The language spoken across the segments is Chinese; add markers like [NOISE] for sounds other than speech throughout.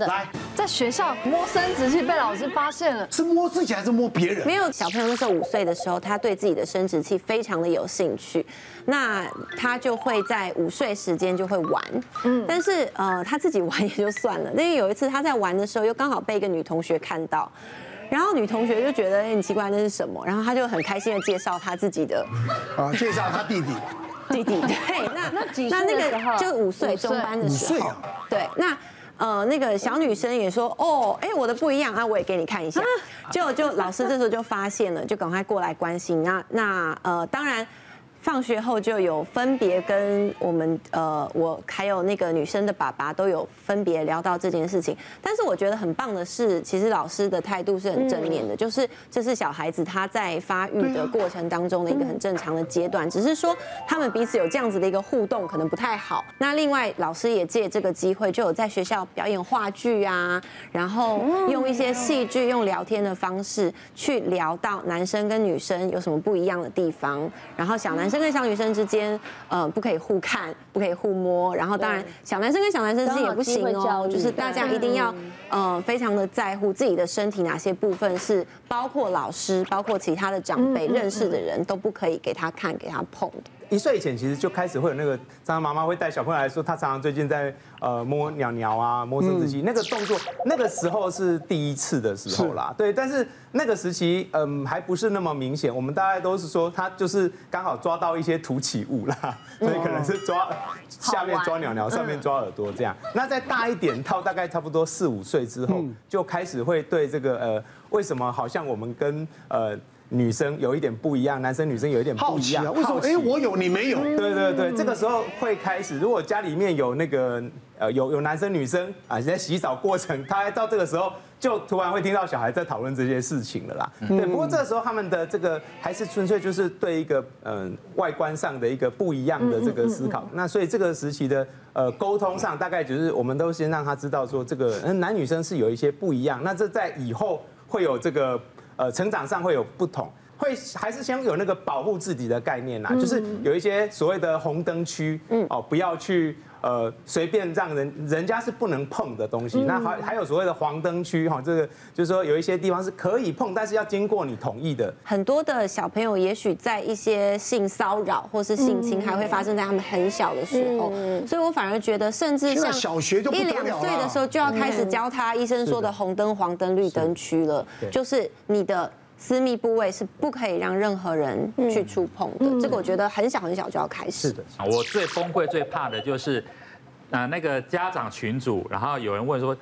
的。来，在学校摸生殖器被老师发现了，是摸自己还是摸别人？没有，小朋友那时候五岁的时候，他对自己的生殖器非常的有兴趣，那他就会在午睡时间就会玩，嗯，但是呃他自己玩也就算了，因为有一次他在玩的时候，又刚好被一个女同学看到。然后女同学就觉得很奇怪，那是什么？然后他就很开心的介绍他自己的，啊，介绍他弟弟，弟弟。对，那 [LAUGHS] 那几岁那那个就五岁五岁中班的时候五岁啊，对，那。呃，那个小女生也说，哦，哎，我的不一样啊，我也给你看一下。就就老师这时候就发现了，就赶快过来关心。那那呃，当然。放学后就有分别跟我们呃，我还有那个女生的爸爸都有分别聊到这件事情。但是我觉得很棒的是，其实老师的态度是很正面的，就是这是小孩子他在发育的过程当中的一个很正常的阶段，只是说他们彼此有这样子的一个互动可能不太好。那另外老师也借这个机会，就有在学校表演话剧啊，然后用一些戏剧用聊天的方式去聊到男生跟女生有什么不一样的地方，然后小男。男生跟小女生之间，呃，不可以互看，不可以互摸。然后，当然，小男生跟小男生之间也不行哦，就是大家一定要，呃，非常的在乎自己的身体哪些部分是包括老师、包括其他的长辈认识的人都不可以给他看、给他碰的。一岁以前其实就开始会有那个，常常妈妈会带小朋友来说，他常常最近在呃摸鸟鸟啊，摸生殖器，那个动作，那个时候是第一次的时候啦，对，但是那个时期嗯还不是那么明显，我们大概都是说他就是刚好抓到一些凸起物啦，所以可能是抓下面抓鸟鸟，上面抓耳朵这样。那再大一点，到大概差不多四五岁之后，就开始会对这个呃为什么好像我们跟呃。女生有一点不一样，男生女生有一点不一样。好奇啊，为什么？哎，我有你没有？对对对，这个时候会开始。如果家里面有那个呃有有男生女生啊，在洗澡过程，他到这个时候就突然会听到小孩在讨论这些事情了啦。对，不过这个时候他们的这个还是纯粹就是对一个嗯外观上的一个不一样的这个思考。那所以这个时期的呃沟通上，大概就是我们都先让他知道说这个嗯男女生是有一些不一样。那这在以后会有这个。呃，成长上会有不同，会还是先有那个保护自己的概念呐，就是有一些所谓的红灯区，嗯，哦，不要去呃随便让人人家是不能碰的东西。那还还有所谓的黄灯区哈，这个就是说有一些地方是可以碰，但是要经过你同意的。很多的小朋友也许在一些性骚扰或是性侵还会发生在他们很小的时候，所以我反而觉得，甚至像小学就一两岁的时候就要开始教他医生说的红灯、黄灯、绿灯区了，就是你的。私密部位是不可以让任何人去触碰的，这个我觉得很小很小就要开始。是的，我最崩溃、最怕的就是，呃，那个家长群组，然后有人问说，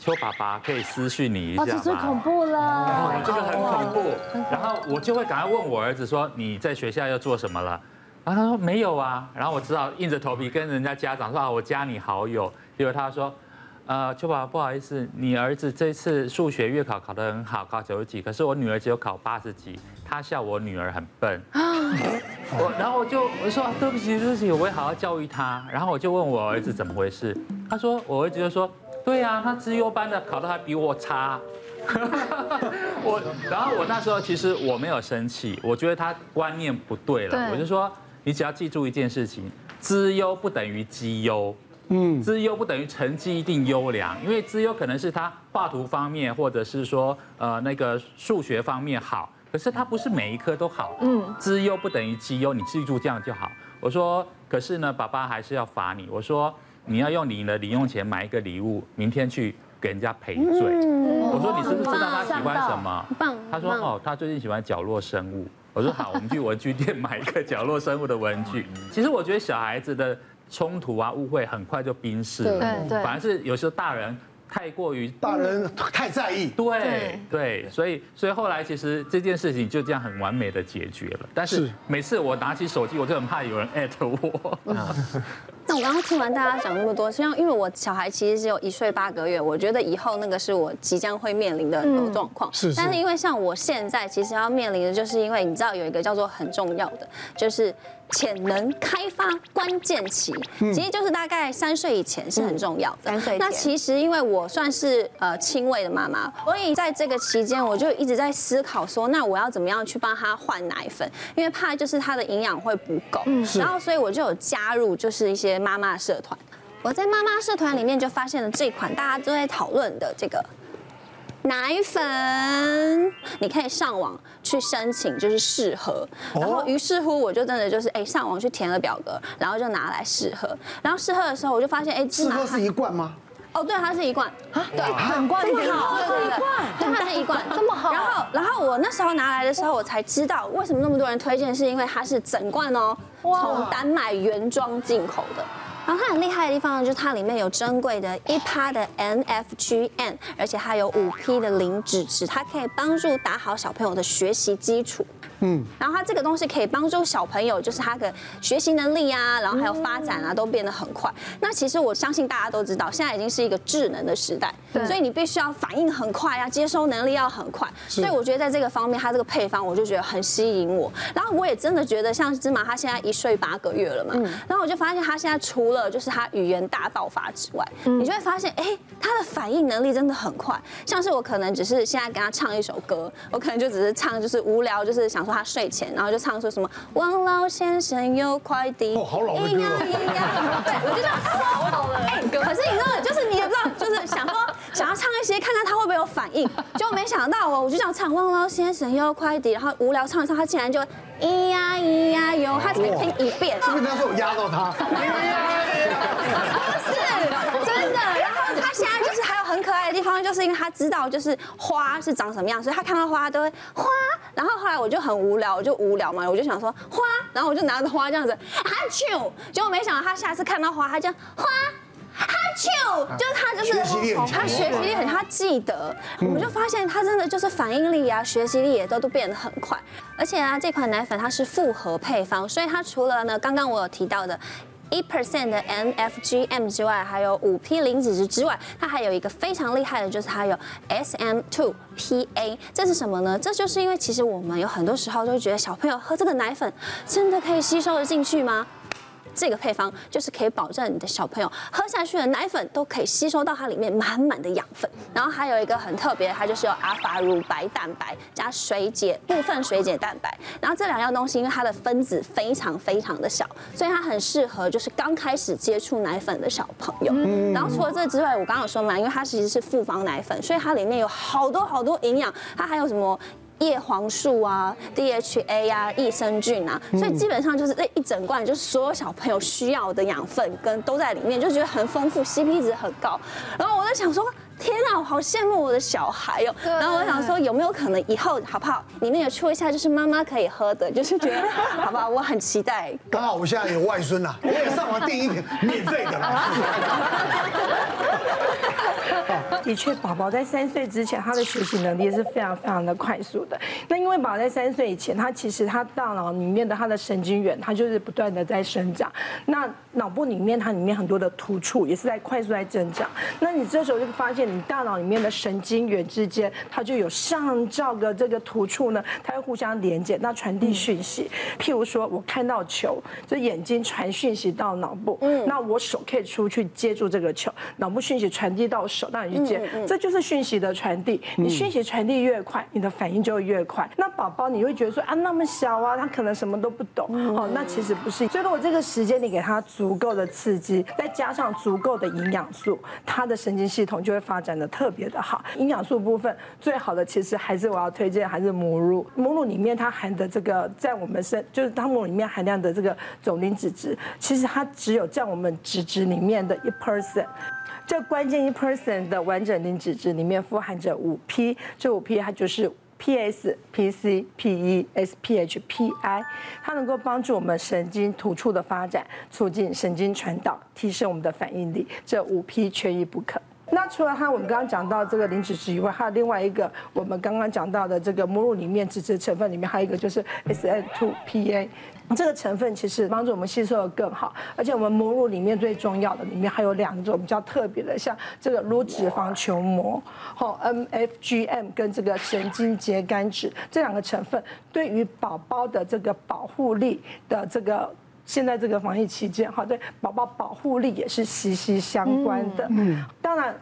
邱爸爸可以私讯你一下吗？这最恐怖了，哦，这个很恐怖。然后我就会赶快问我儿子说，你在学校要做什么了？然后他说没有啊。然后我只好硬着头皮跟人家家长说啊，我加你好友。结果他说。呃，邱爸爸，不好意思，你儿子这次数学月考考得很好，考九十几，可是我女儿只有考八十几，他笑我女儿很笨。[LAUGHS] 我然后我就我说对不起对不起，我会好好教育他。然后我就问我儿子怎么回事，他说我儿子就说，对呀，他资优班的考得还比我差。[LAUGHS] 我然后我那时候其实我没有生气，我觉得他观念不对了，我就说你只要记住一件事情，资优不等于绩优。嗯，资优不等于成绩一定优良，因为资优可能是他画图方面，或者是说呃那个数学方面好，可是他不是每一科都好。嗯，资优不等于绩优，你记住这样就好。我说，可是呢，爸爸还是要罚你。我说，你要用你的零用钱买一个礼物，明天去给人家赔罪。我说，你是不是知道他喜欢什么？棒。他说哦，他最近喜欢角落生物。我说好，我们去文具店买一个角落生物的文具。其实我觉得小孩子的。冲突啊，误会很快就冰释了。对对，反而是有时候大人太过于大人太在意。对对，所以所以后来其实这件事情就这样很完美的解决了。但是每次我拿起手机，我就很怕有人艾特我。那我刚刚听完大家讲那么多，实际上因为我小孩其实只有一岁八个月，我觉得以后那个是我即将会面临的很多状况。是。但是因为像我现在其实要面临的，就是因为你知道有一个叫做很重要的，就是。潜能开发关键期，其实就是大概三岁以前是很重要的。三岁。那其实因为我算是呃亲喂的妈妈，所以在这个期间我就一直在思考说，那我要怎么样去帮他换奶粉？因为怕就是他的营养会不够。嗯。然后所以我就有加入就是一些妈妈社团。我在妈妈社团里面就发现了这款大家都在讨论的这个奶粉，你可以上网去申请，就是试喝。然后于是乎我就真的就是哎上网去填了表格，然后就拿来试喝。然后试喝的时候我就发现哎，试喝是一罐吗？哦，对，它是一罐啊，对，很罐，这么好，对对对，对，它是一罐，这么好。然后，然后我那时候拿来的时候，我才知道为什么那么多人推荐，是因为它是整罐哦，从丹麦原装进口的。然后它很厉害的地方呢，就是它里面有珍贵的一趴的 NFGN，而且它有五 P 的磷脂质，它可以帮助打好小朋友的学习基础。嗯，然后它这个东西可以帮助小朋友，就是他的学习能力啊，然后还有发展啊，都变得很快。那其实我相信大家都知道，现在已经是一个智能的时代，所以你必须要反应很快啊，接收能力要很快。所以我觉得在这个方面，它这个配方我就觉得很吸引我。然后我也真的觉得，像芝麻，他现在一岁八个月了嘛，然后我就发现他现在除了就是他语言大爆发之外，你就会发现，哎，他的反应能力真的很快。像是我可能只是现在跟他唱一首歌，我可能就只是唱，就是无聊，就是想说。他睡前，然后就唱说什么“王老先生有快递”，哦，好老的歌。[LAUGHS] 对，我就这样说好了。哎，可是你知道，就是你也不知道，就是想说 [LAUGHS] 想要唱一些，看看他会不会有反应。就没想到哦，我就这样唱“王老先生有快递”，然后无聊唱一唱，他竟然就咿呀咿呀哟，他才听一遍。是不是那时候我压到他？[LAUGHS] 地方就是因为他知道就是花是长什么样，所以他看到花都会花。然后后来我就很无聊，我就无聊嘛，我就想说花，然后我就拿着花这样子哈啾，结果没想到他下次看到花，他这样花哈啾，就是他就是他学习力很，他记得，我们就发现他真的就是反应力啊，学习力也都都变得很快。而且啊，这款奶粉它是复合配方，所以它除了呢刚刚我有提到的。一 percent 的 NFGM 之外，还有五 P 磷脂质之外，它还有一个非常厉害的，就是它有 S M two P A，。这是什么呢？这就是因为其实我们有很多时候都会觉得小朋友喝这个奶粉真的可以吸收的进去吗？这个配方就是可以保证你的小朋友喝下去的奶粉都可以吸收到它里面满满的养分。然后还有一个很特别，它就是有阿法乳白蛋白加水解部分水解蛋白。然后这两样东西，因为它的分子非常非常的小，所以它很适合就是刚开始接触奶粉的小朋友。然后除了这之外，我刚刚有说嘛，因为它其实是复方奶粉，所以它里面有好多好多营养。它还有什么？叶黄素啊，DHA 啊，益生菌啊，所以基本上就是这一整罐，就是所有小朋友需要的养分跟都在里面，就觉得很丰富，CP 值很高。然后我在想说，天啊，我好羡慕我的小孩哦。然后我想说，有没有可能以后好不好？里面有出一下，就是妈妈可以喝的，就是觉得好不好？我很期待。刚好我现在有外孙啊，我也上网订一瓶免费的啦。[LAUGHS] [LAUGHS] 的确，宝宝在三岁之前，他的学习能力是非常非常的快速的。那因为宝宝在三岁以前，他其实他大脑里面的他的神经元，他就是不断的在生长。那脑部里面，它里面很多的突触也是在快速在增长。那你这时候就发现，你大脑里面的神经元之间，它就有上兆个这个突触呢，它会互相连接，那传递讯息。譬如说，我看到球，就眼睛传讯息到脑部，嗯，那我手可以出去接住这个球，脑部讯息传递到手，那你去接。这就是讯息的传递，你讯息传递越快，你的反应就会越快。那宝宝你会觉得说啊，那么小啊，他可能什么都不懂哦，那其实不是。所以如果这个时间你给他足够的刺激，再加上足够的营养素，他的神经系统就会发展的特别的好。营养素部分最好的其实还是我要推荐还是母乳，母乳里面它含的这个在我们身就是它母乳里面含量的这个总磷脂质，其实它只有在我们脂质里面的一 percent。这关键一 person 的完整磷脂质里面富含着五 P，这五 P 它就是 PS、PC、PE、SPH、PI，它能够帮助我们神经突触的发展，促进神经传导，提升我们的反应力。这五 P 缺一不可。那除了它，我们刚刚讲到这个磷脂质以外，还有另外一个我们刚刚讲到的这个母乳里面脂质成分里面还有一个就是 SN2PA。这个成分其实帮助我们吸收的更好，而且我们母乳里面最重要的，里面还有两种比较特别的，像这个乳脂肪球膜，好 MFGM 跟这个神经节苷脂这两个成分，对于宝宝的这个保护力的这个，现在这个防疫期间，哈，对宝宝保护力也是息息相关的。嗯，当然。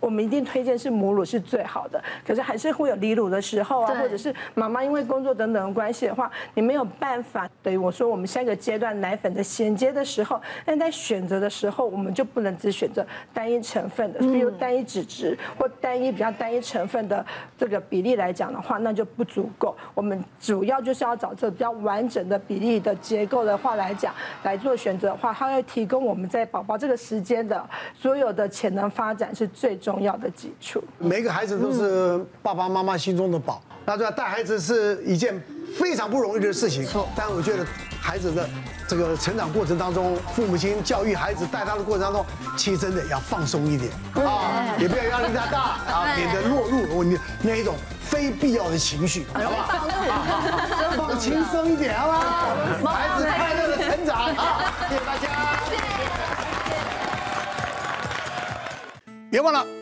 我们一定推荐是母乳是最好的。可是还是会有离乳的时候啊，或者是妈妈因为工作等等的关系的话，你没有办法。等于我说我们下一个阶段奶粉的衔接的时候，但在选择的时候，我们就不能只选择单一成分的，比如单一脂质或单一比较单一成分的这个比例来讲的话，那就不足够。我们主要就是要找这个比较完整的比例的结构的话来讲来做选择的话，它会提供我们在宝宝这个时间的所有的潜能发展是最重要的基础。每个孩子都是爸爸妈妈心中的宝，那这带孩子是一件非常不容易的事情。但我觉得孩子的这个成长过程当中，父母亲教育孩子带他的过程当中，其实真的要放松一点啊，也不要压力太大 [LAUGHS] 啊，免得落入我那一种非必要的情绪，好不好？放轻松一点，好不好？孩子快乐的成长啊！谢谢大家。别忘了